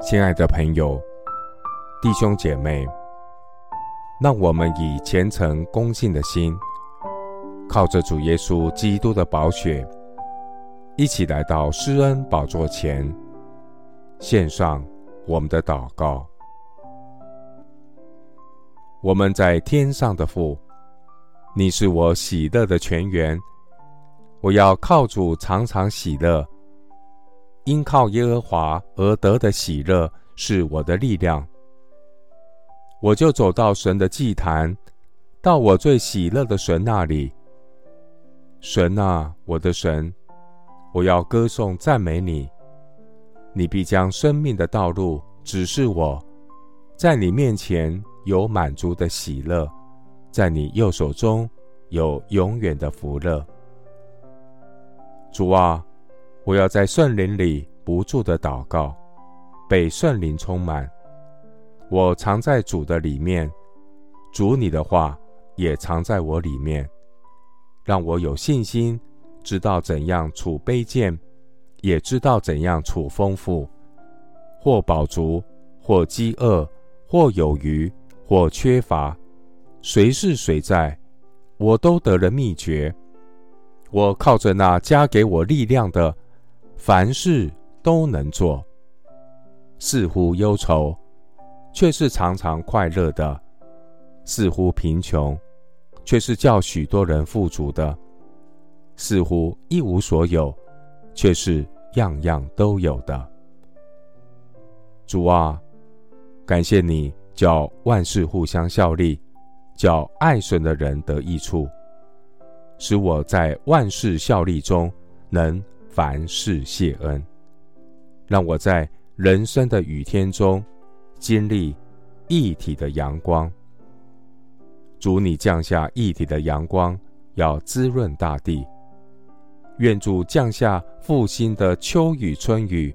亲爱的朋友、弟兄姐妹，让我们以虔诚恭敬的心，靠着主耶稣基督的宝血，一起来到施恩宝座前，献上我们的祷告。我们在天上的父，你是我喜乐的泉源，我要靠主常常喜乐，因靠耶和华而得的喜乐是我的力量。我就走到神的祭坛，到我最喜乐的神那里。神啊，我的神，我要歌颂赞美你。你必将生命的道路指示我，在你面前有满足的喜乐，在你右手中有永远的福乐。主啊，我要在圣灵里不住的祷告，被圣灵充满。我藏在主的里面，主你的话也藏在我里面。让我有信心，知道怎样处卑贱，也知道怎样处丰富；或饱足，或饥饿，或有余，或缺乏，谁是谁在，我都得了秘诀。我靠着那加给我力量的，凡事都能做。似乎忧愁，却是常常快乐的；似乎贫穷，却是叫许多人富足的，似乎一无所有，却是样样都有的。主啊，感谢你叫万事互相效力，叫爱神的人得益处，使我在万事效力中能凡事谢恩，让我在人生的雨天中经历一体的阳光。主，你降下一体的阳光，要滋润大地。愿主降下复兴的秋雨春雨，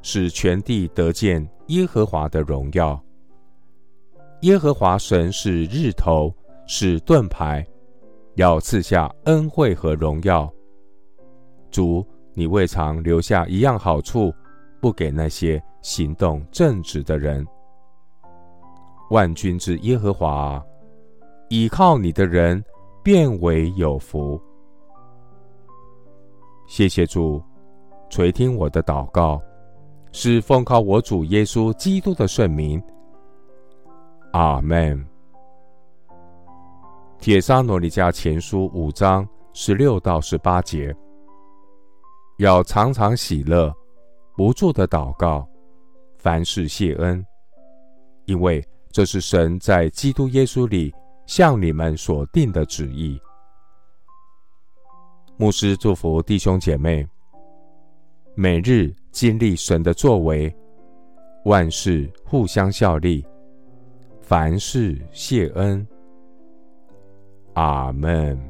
使全地得见耶和华的荣耀。耶和华神是日头，是盾牌，要赐下恩惠和荣耀。主，你未尝留下一样好处，不给那些行动正直的人。万军之耶和华。倚靠你的人，便为有福。谢谢主垂听我的祷告，是奉靠我主耶稣基督的圣名。阿门。铁沙罗尼迦前书五章十六到十八节，要常常喜乐，不住的祷告，凡事谢恩，因为这是神在基督耶稣里。向你们所定的旨意，牧师祝福弟兄姐妹，每日经历神的作为，万事互相效力，凡事谢恩。阿门。